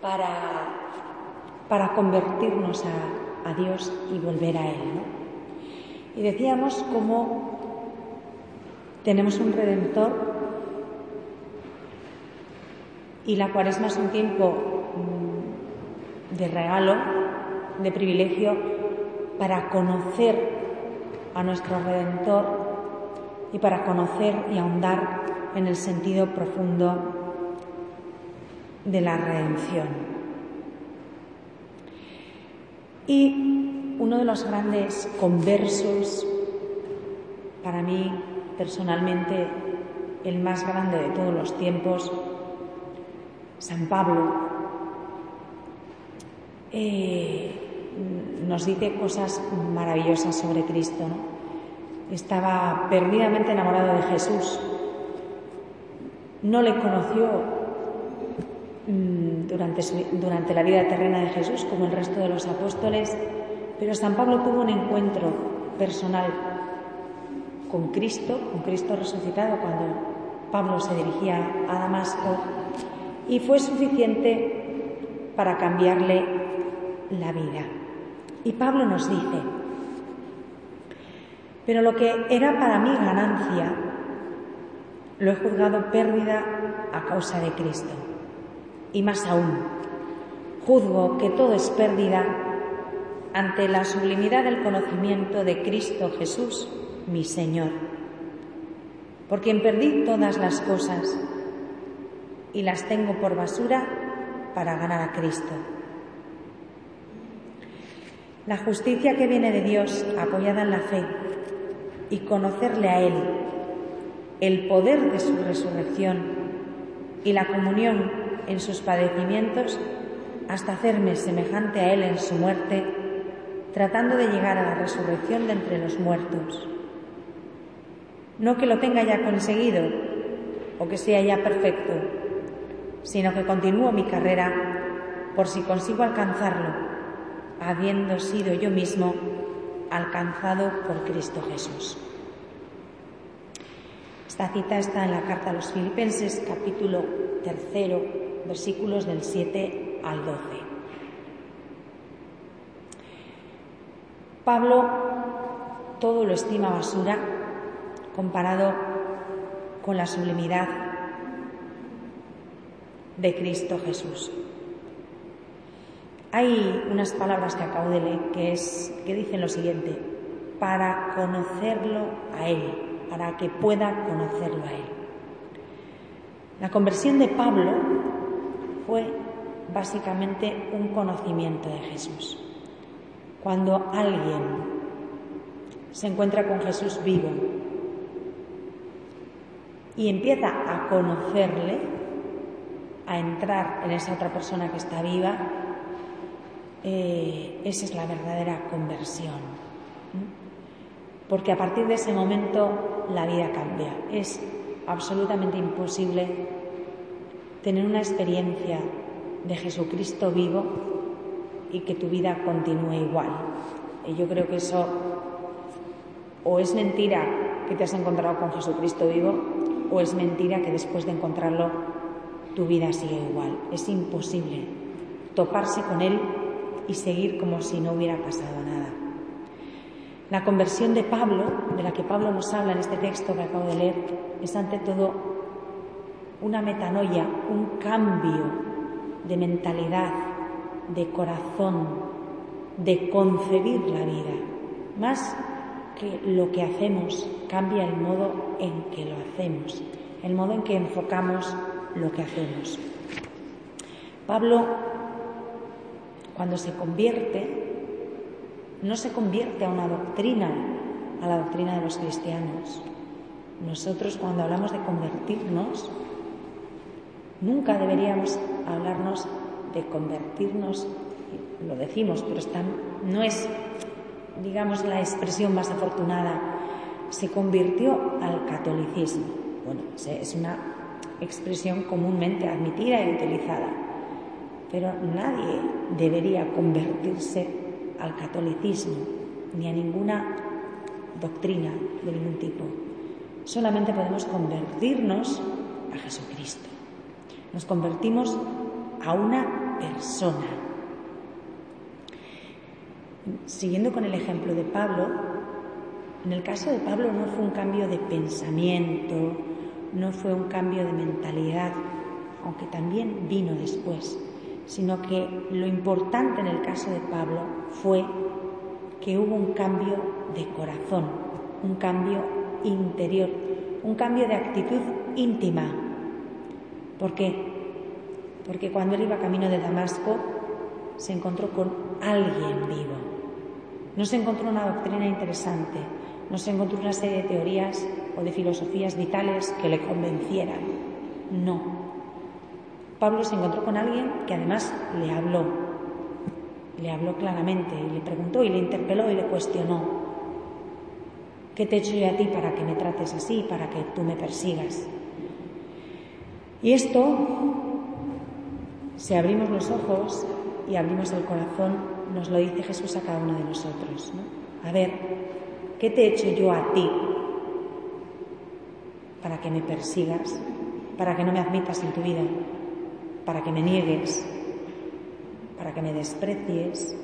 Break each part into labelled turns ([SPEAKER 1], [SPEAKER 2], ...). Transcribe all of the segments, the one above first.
[SPEAKER 1] para, para convertirnos a, Dios y volver a Él. ¿no? Y decíamos cómo tenemos un redentor y la cuaresma es un tiempo mm, de regalo, de privilegio para conocer a nuestro redentor y para conocer y ahondar en el sentido profundo de la redención. Y uno de los grandes conversos, para mí personalmente el más grande de todos los tiempos, San Pablo, eh, nos dice cosas maravillosas sobre Cristo. Estaba perdidamente enamorado de Jesús. No le conoció mm, durante, durante la vida terrena de Jesús como el resto de los apóstoles, pero San Pablo tuvo un encuentro personal con Cristo, con Cristo resucitado, cuando Pablo se dirigía a Damasco y fue suficiente para cambiarle la vida. Y Pablo nos dice, pero lo que era para mí ganancia, lo he juzgado pérdida a causa de Cristo. Y más aún, juzgo que todo es pérdida ante la sublimidad del conocimiento de Cristo Jesús, mi Señor, por quien perdí todas las cosas y las tengo por basura para ganar a Cristo. La justicia que viene de Dios apoyada en la fe y conocerle a Él, el poder de su resurrección y la comunión en sus padecimientos hasta hacerme semejante a Él en su muerte, tratando de llegar a la resurrección de entre los muertos. No que lo tenga ya conseguido o que sea ya perfecto, sino que continúo mi carrera por si consigo alcanzarlo, habiendo sido yo mismo alcanzado por Cristo Jesús. Esta cita está en la carta a los Filipenses, capítulo tercero, versículos del 7 al 12. Pablo todo lo estima basura comparado con la sublimidad de Cristo Jesús. Hay unas palabras que acabo de leer que, es, que dicen lo siguiente, para conocerlo a Él, para que pueda conocerlo a Él. La conversión de Pablo fue básicamente un conocimiento de Jesús. Cuando alguien se encuentra con Jesús vivo y empieza a conocerle, a entrar en esa otra persona que está viva, eh, esa es la verdadera conversión. Porque a partir de ese momento la vida cambia. Es absolutamente imposible tener una experiencia de Jesucristo vivo y que tu vida continúe igual. Y yo creo que eso o es mentira que te has encontrado con Jesucristo vivo o es mentira que después de encontrarlo tu vida sigue igual. Es imposible toparse con Él y seguir como si no hubiera pasado nada. La conversión de Pablo, de la que Pablo nos habla en este texto que acabo de leer, es ante todo una metanoia, un cambio de mentalidad, de corazón, de concebir la vida. Más que lo que hacemos cambia el modo en que lo hacemos, el modo en que enfocamos lo que hacemos. Pablo, cuando se convierte, no se convierte a una doctrina, a la doctrina de los cristianos. Nosotros cuando hablamos de convertirnos, nunca deberíamos hablarnos de convertirnos, lo decimos, pero no es, digamos, la expresión más afortunada. Se convirtió al catolicismo. Bueno, es una expresión comúnmente admitida y utilizada, pero nadie debería convertirse al catolicismo ni a ninguna doctrina de ningún tipo. Solamente podemos convertirnos a Jesucristo. Nos convertimos a una persona. Siguiendo con el ejemplo de Pablo, en el caso de Pablo no fue un cambio de pensamiento, no fue un cambio de mentalidad, aunque también vino después, sino que lo importante en el caso de Pablo fue que hubo un cambio de corazón, un cambio interior, un cambio de actitud íntima. ¿Por qué? Porque cuando él iba camino de Damasco se encontró con alguien vivo. No se encontró una doctrina interesante, no se encontró una serie de teorías o de filosofías vitales que le convencieran. No. Pablo se encontró con alguien que además le habló. Le habló claramente y le preguntó y le interpeló y le cuestionó. ¿Qué te he hecho yo a ti para que me trates así, para que tú me persigas? Y esto, si abrimos los ojos y abrimos el corazón, nos lo dice Jesús a cada uno de nosotros. A ver, ¿qué te he hecho yo a ti para que me persigas, para que no me admitas en tu vida, para que me niegues, para que me desprecies?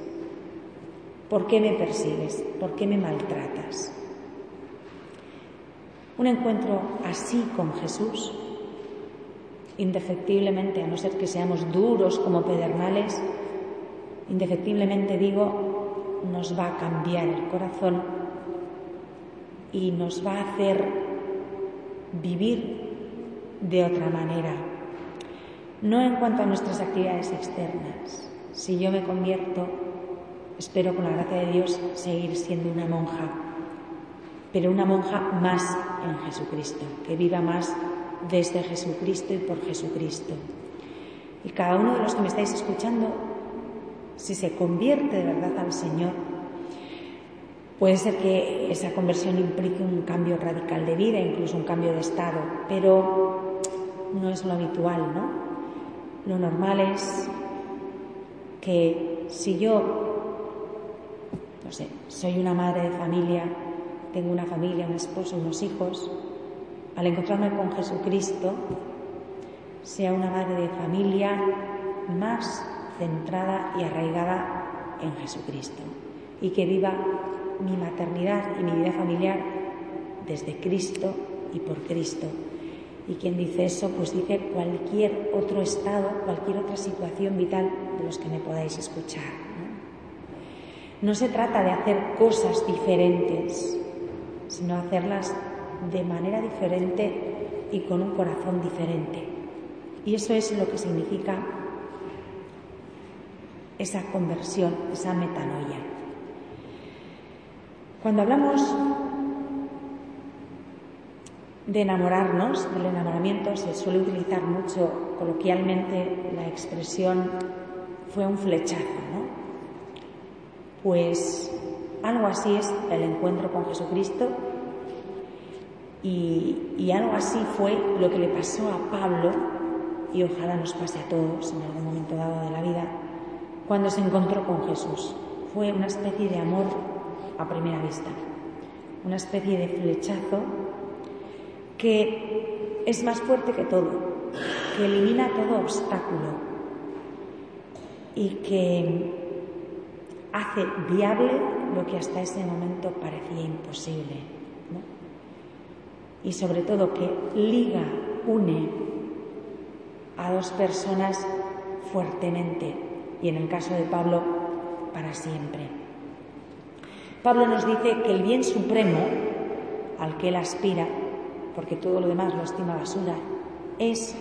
[SPEAKER 1] ¿Por qué me persigues? ¿Por qué me maltratas? Un encuentro así con Jesús, indefectiblemente, a no ser que seamos duros como pedernales, indefectiblemente digo, nos va a cambiar el corazón y nos va a hacer vivir de otra manera. No en cuanto a nuestras actividades externas. Si yo me convierto, espero con la gracia de Dios seguir siendo una monja pero una monja más en Jesucristo, que viva más desde Jesucristo y por Jesucristo. Y cada uno de los que me estáis escuchando, si se convierte de verdad al Señor, puede ser que esa conversión implique un cambio radical de vida, incluso un cambio de estado, pero no es lo habitual, ¿no? Lo normal es que si yo, no sé, soy una madre de familia, tengo una familia, un esposo, unos hijos, al encontrarme con Jesucristo, sea una madre de familia más centrada y arraigada en Jesucristo y que viva mi maternidad y mi vida familiar desde Cristo y por Cristo. Y quien dice eso, pues dice cualquier otro estado, cualquier otra situación vital de los que me podáis escuchar. no se trata de hacer cosas diferentes, sino hacerlas de manera diferente y con un corazón diferente. Y eso es lo que significa esa conversión, esa metanoia. Cuando hablamos de enamorarnos, del enamoramiento, se suele utilizar mucho coloquialmente la expresión fue un flechazo, ¿no? Pues algo así es el encuentro con Jesucristo y, algo así fue lo que le pasó a Pablo y ojalá nos pase a todos en algún momento dado de la vida cuando se encontró con Jesús. Fue una especie de amor a primera vista, una especie de flechazo que es más fuerte que todo, que elimina todo obstáculo y que hace viable lo que hasta ese momento parecía imposible. Y sobre todo que liga, une a dos personas fuertemente y en el caso de Pablo para siempre. Pablo nos dice que el bien supremo al que él aspira, porque todo lo demás lo estima basura, es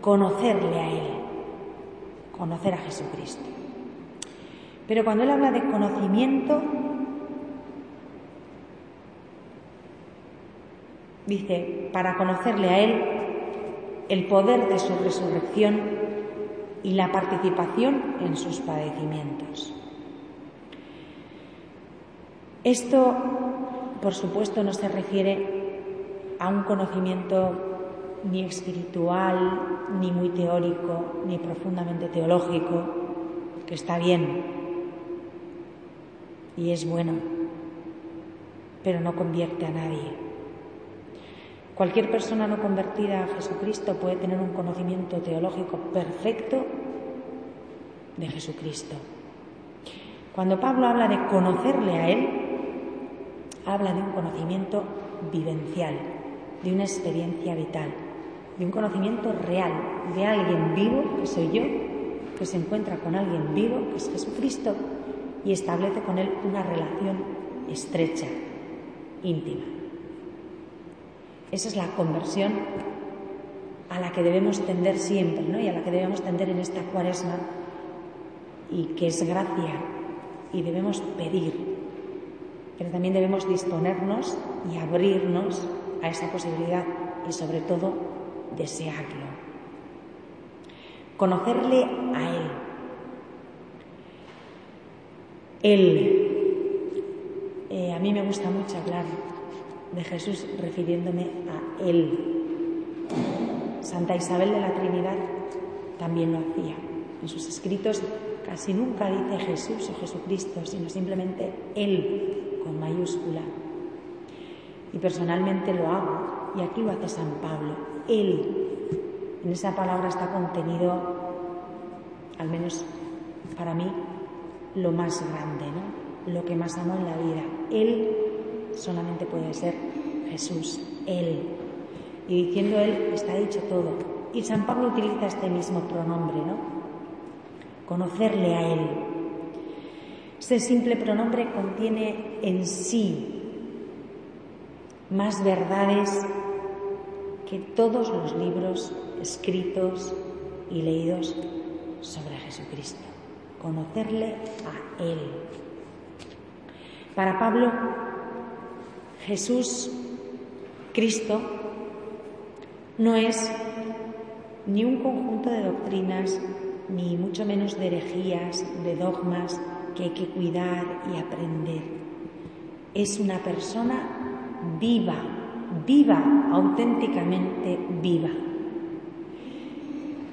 [SPEAKER 1] conocerle a Él, conocer a Jesucristo. Pero cuando él habla de conocimiento, dice, para conocerle a Él, el poder de su resurrección y la participación en sus padecimientos. Esto, por supuesto, no se refiere a un conocimiento ni espiritual, ni muy teórico, ni profundamente teológico, que está bien, y es bueno, pero no convierte a nadie. Cualquier persona no convertida a Jesucristo puede tener un conocimiento teológico perfecto de Jesucristo. Cuando Pablo habla de conocerle a Él, habla de un conocimiento vivencial, de una experiencia vital, de un conocimiento real, de alguien vivo, que soy yo, que se encuentra con alguien vivo, que es Jesucristo, y establece con Él una relación estrecha, íntima. Esa es la conversión a la que debemos tender siempre ¿no? y a la que debemos tender en esta cuaresma y que es gracia y debemos pedir, pero también debemos disponernos y abrirnos a esa posibilidad y sobre todo desearlo. Conocerle a Él. Él. Eh, a mí me gusta mucho hablar de Jesús refiriéndome a Él. Santa Isabel de la Trinidad también lo hacía. En sus escritos casi nunca dice Jesús o Jesucristo, sino simplemente Él con mayúscula. Y personalmente lo hago, y aquí lo hace San Pablo, Él. En esa palabra está contenido, al menos para mí, lo más grande, ¿no? lo que más amo en la vida. Él solamente puede ser Jesús, Él. Y diciendo Él está dicho todo. Y San Pablo utiliza este mismo pronombre, ¿no? Conocerle a Él. Este simple pronombre contiene en sí más verdades que todos los libros escritos y leídos sobre Jesucristo. Conocerle a Él. Para Pablo, Jesús, Cristo, no es ni un conjunto de doctrinas, ni mucho menos de herejías, de dogmas que hay que cuidar y aprender. Es una persona viva, viva, auténticamente viva.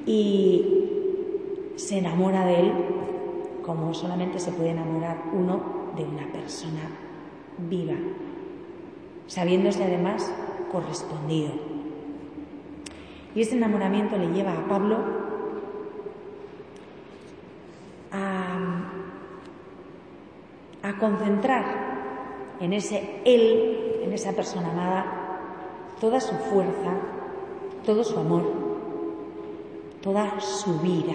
[SPEAKER 1] Y se enamora de él como solamente se puede enamorar uno de una persona viva sabiéndose además correspondido. Y este enamoramiento le lleva a Pablo a, a concentrar en ese él, en esa persona amada, toda su fuerza, todo su amor, toda su vida.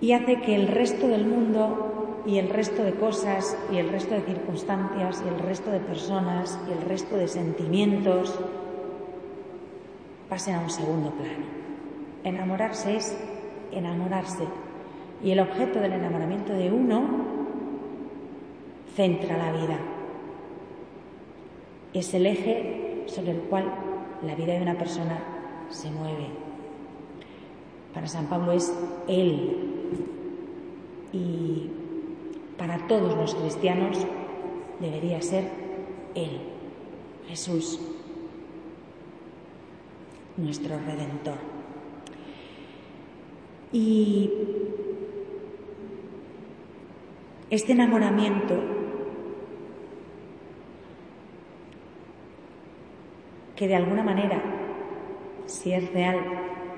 [SPEAKER 1] Y hace que el resto del mundo y el resto de cosas y el resto de circunstancias y el resto de personas y el resto de sentimientos pasen a un segundo plano. Enamorarse es enamorarse y el objeto del enamoramiento de uno centra la vida. Es el eje sobre el cual la vida de una persona se mueve. Para San Pablo es Él. Y para todos los cristianos debería ser Él, Jesús, nuestro Redentor. Y este enamoramiento que de alguna manera, si es real,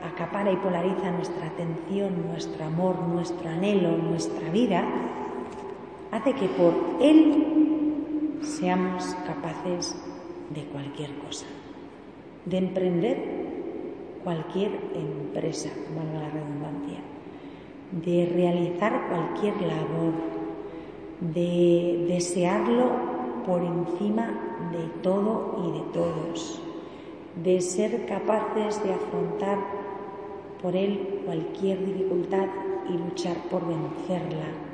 [SPEAKER 1] acapara y polariza nuestra atención, nuestro amor, nuestro anhelo, nuestra vida, hace que por Él seamos capaces de cualquier cosa, de emprender cualquier empresa, valga la redundancia, de realizar cualquier labor, de desearlo por encima de todo y de todos, de ser capaces de afrontar por él cualquier dificultad y luchar por vencerla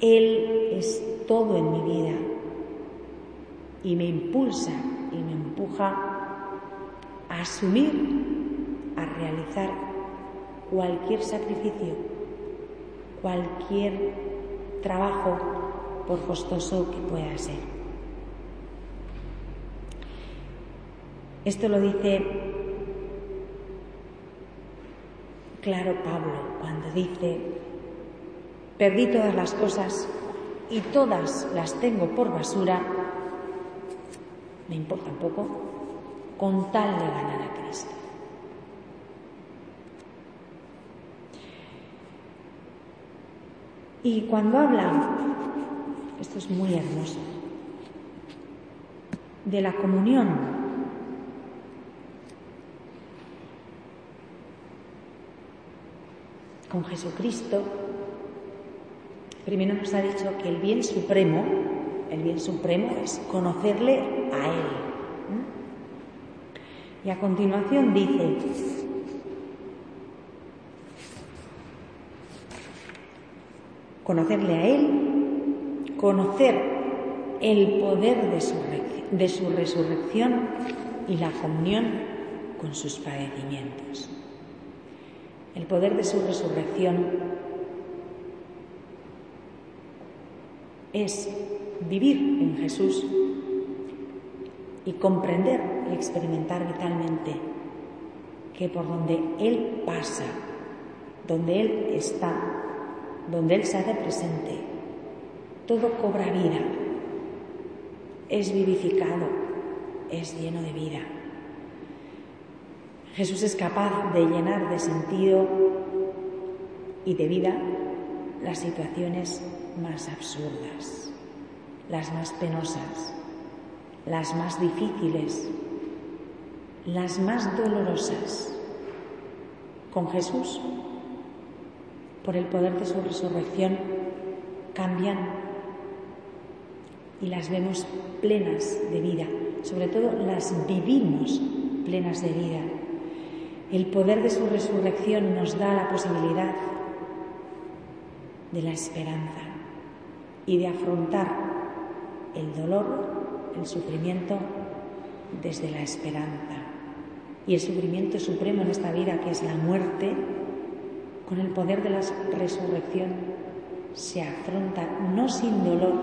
[SPEAKER 1] él es todo en mi vida y me impulsa y me empuja a asumir, a realizar cualquier sacrificio, cualquier trabajo, por costoso que pueda ser. Esto lo dice claro Pablo cuando dice Perdí todas las cosas y todas las tengo por basura me importa un poco, con tal de ganar a Cristo. Y cuando habla, esto es muy hermoso, de la comunión con Jesucristo, primero nos ha dicho que el bien supremo, el bien supremo es conocerle a Él. Y a continuación dice, conocerle a Él, conocer el poder de su, de su resurrección y la comunión con sus padecimientos. El poder de su resurrección es vivir en Jesús y comprender y experimentar vitalmente que por donde Él pasa, donde Él está, donde Él se hace presente, todo cobra vida, es vivificado, es lleno de vida. Jesús es capaz de llenar de sentido y de vida las situaciones más absurdas, las más penosas, las más difíciles, las más dolorosas. Con Jesús, por el poder de su resurrección, cambian y las vemos plenas de vida, sobre todo las vivimos plenas de vida. El poder de su resurrección nos da la posibilidad de la esperanza y de afrontar el dolor, el sufrimiento desde la esperanza. Y el sufrimiento supremo en esta vida, que es la muerte, con el poder de la resurrección, se afronta no sin dolor,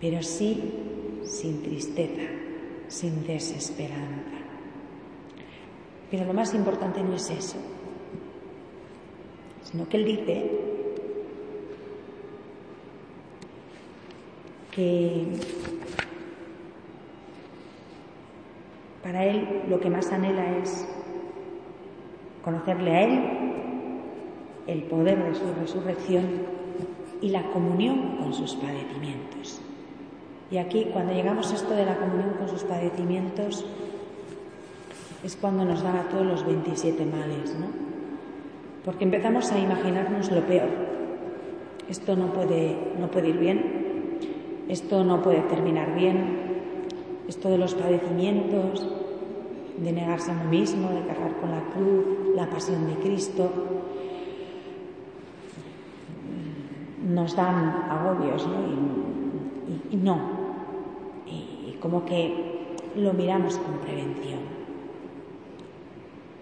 [SPEAKER 1] pero sí sin tristeza, sin desesperanza. Pero lo más importante no es eso, sino que él dice que para él lo que más anhela es conocerle a él, el poder de su resurrección y la comunión con sus padecimientos. Y aquí, cuando llegamos a esto de la comunión con sus padecimientos, es cuando nos dan a todos los 27 males, ¿no? Porque empezamos a imaginarnos lo peor. Esto no puede, no ir bien, esto no puede terminar bien, esto de los padecimientos, de negarse a uno mismo, de cargar con la cruz, la pasión de Cristo, nos dan agobios, ¿no? Y, no. Y como que lo miramos con prevención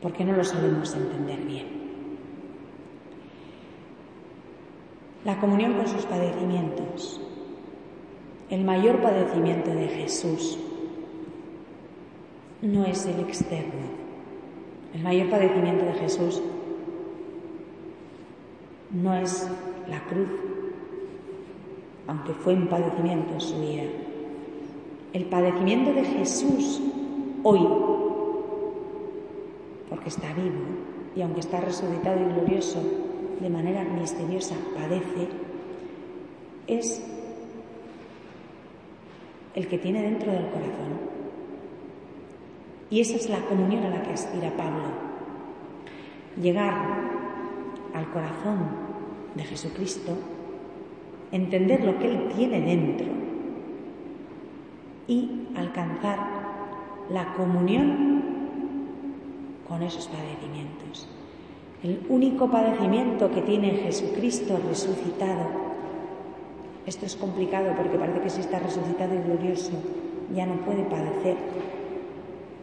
[SPEAKER 1] porque no lo sabemos entender bien. La comunión con sus padecimientos. El mayor padecimiento de Jesús no es el externo. El mayor padecimiento de Jesús no es la cruz, aunque fue un padecimiento en su vida. El padecimiento de Jesús hoy porque está vivo y aunque está resucitado y glorioso, de manera misteriosa padece, es el que tiene dentro del corazón. Y esa es la comunión a la que aspira Pablo. Llegar al corazón de Jesucristo, entender lo que Él tiene dentro y alcanzar la comunión con esos padecimientos. El único padecimiento que tiene Jesucristo resucitado, esto es complicado porque parece que si está resucitado y glorioso ya no puede padecer,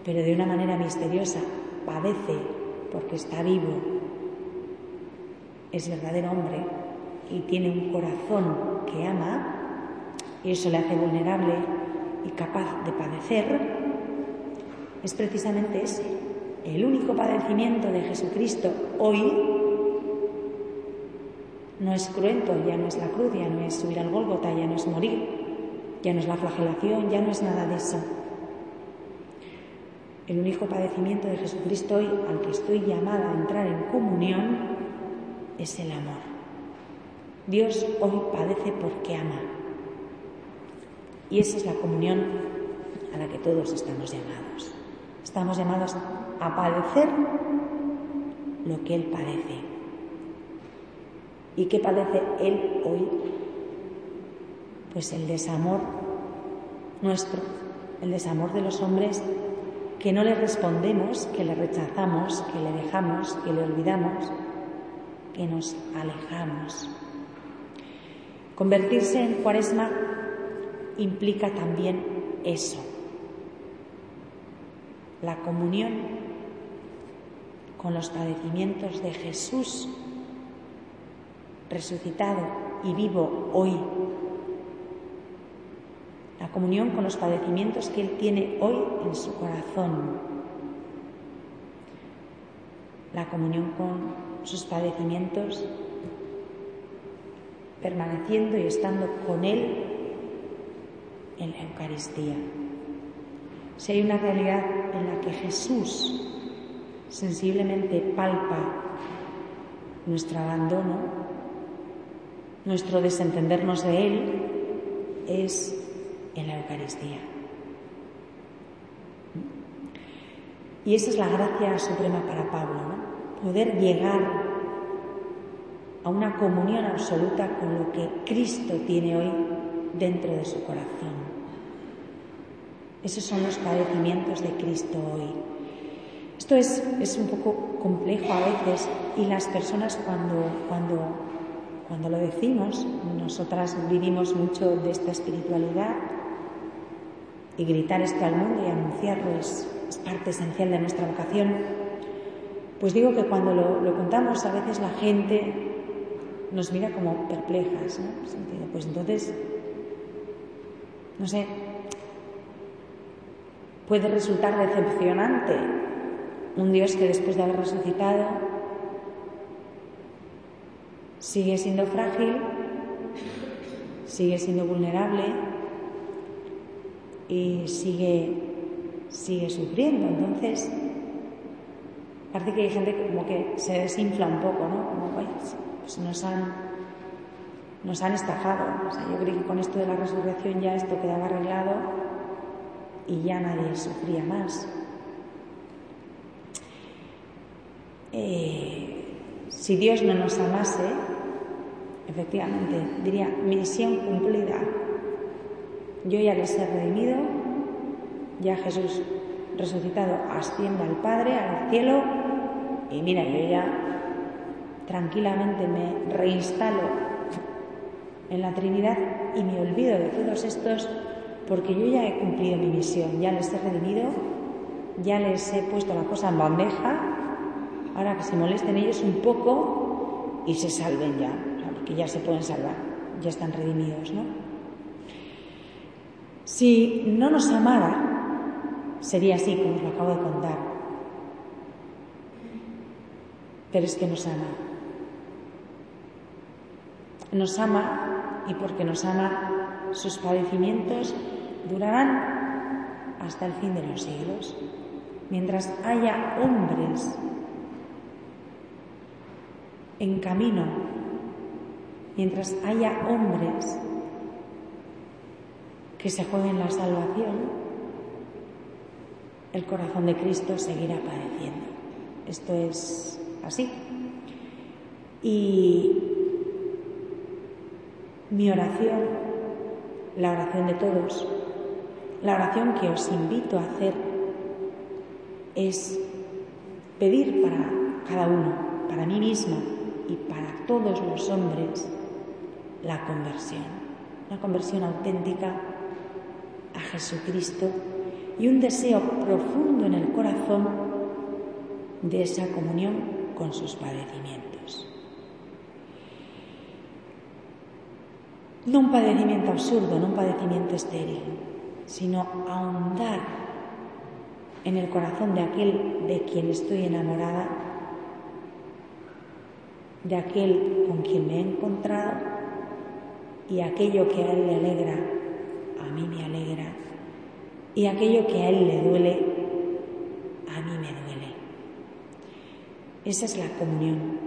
[SPEAKER 1] pero de una manera misteriosa padece porque está vivo, es verdadero hombre y tiene un corazón que ama y eso le hace vulnerable y capaz de padecer, es precisamente ese, el único padecimiento de Jesucristo hoy no es cruento, ya no es la cruz, ya no es subir al Gólgota, ya no es morir, ya no es la flagelación, ya no es nada de eso. El único padecimiento de Jesucristo hoy al que estoy llamada a entrar en comunión es el amor. Dios hoy padece porque ama. Y esa es la comunión a la que todos estamos llamados. Estamos llamados a padecer lo que Él padece. ¿Y qué padece Él hoy? Pues el desamor nuestro, el desamor de los hombres que no le respondemos, que le rechazamos, que le dejamos, que le olvidamos, que nos alejamos. Convertirse en cuaresma implica también eso, la comunión con los padecimientos de Jesús resucitado y vivo hoy. La comunión con los padecimientos que Él tiene hoy en su corazón. La comunión con sus padecimientos permaneciendo y estando con Él en la Eucaristía. Si hay una realidad en la que Jesús sensiblemente palpa nuestro abandono, nuestro desentendernos de Él, es en la Eucaristía. Y esa es la gracia suprema para Pablo, ¿no? poder llegar a una comunión absoluta con lo que Cristo tiene hoy dentro de su corazón. Esos son los padecimientos de Cristo hoy. Esto es, es un poco complejo a veces y las personas cuando, cuando, cuando lo decimos, nosotras vivimos mucho de esta espiritualidad y gritar esto al mundo y anunciarlo es, parte esencial de nuestra vocación. Pues digo que cuando lo, lo contamos a veces la gente nos mira como perplejas, ¿no? Pues entonces, no sé, puede resultar decepcionante un Dios que después de haber resucitado sigue siendo frágil, sigue siendo vulnerable y sigue, sigue sufriendo. Entonces, parece que hay gente como que se desinfla un poco, ¿no? Como, pues nos han, nos han estafado. Yo creo que con esto de la resurrección ya esto quedaba arreglado y ya nadie sufría más. Eh, si Dios no nos amase, efectivamente, diría, misión cumplida. Yo ya les he redimido, ya Jesús resucitado asciende al Padre, al cielo, y mira, yo ya tranquilamente me reinstalo en la Trinidad y me olvido de todos estos porque yo ya he cumplido mi misión, ya les he redimido, ya les he puesto la cosa en bandeja, ahora que se molesten ellos un poco y se salven ya, porque ya se pueden salvar, ya están redimidos, ¿no? Si no nos amara, sería así, como os lo acabo de contar. Pero es que nos ama. Nos ama y porque nos ama, sus padecimientos durarán hasta el fin de los siglos. Mientras haya hombres en camino, mientras haya hombres que se jueguen la salvación, el corazón de Cristo seguirá padeciendo. Esto es así. Y mi oración, la oración de todos, la oración que os invito a hacer es pedir para cada uno, para mí misma y para todos los hombres, la conversión, una conversión auténtica a Jesucristo y un deseo profundo en el corazón de esa comunión con sus padecimientos. No un padecimiento absurdo, no un padecimiento estéril, sino ahondar en el corazón de aquel de quien estoy enamorada, de aquel con quien me he encontrado y aquello que a él le alegra, a mí me alegra y aquello que a Él le duele, a mí me duele. Esa es la comunión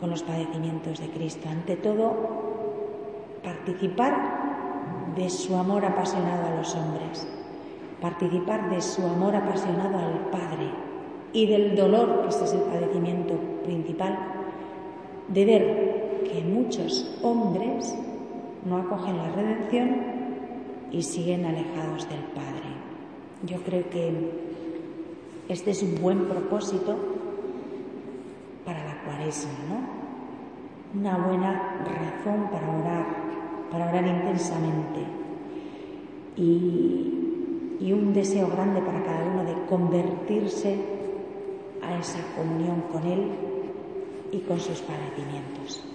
[SPEAKER 1] con los padecimientos de Cristo. Ante todo, participar de su amor apasionado a los hombres, participar de su amor apasionado al Padre y del dolor, que este es el padecimiento principal, de ver que muchos hombres no acogen la redención y siguen alejados del Padre. Yo creo que este es un buen propósito para la cuaresma, ¿no? Una buena razón para orar, para orar intensamente. Y, y un deseo grande para cada uno de convertirse a esa comunión con Él y con sus padecimientos.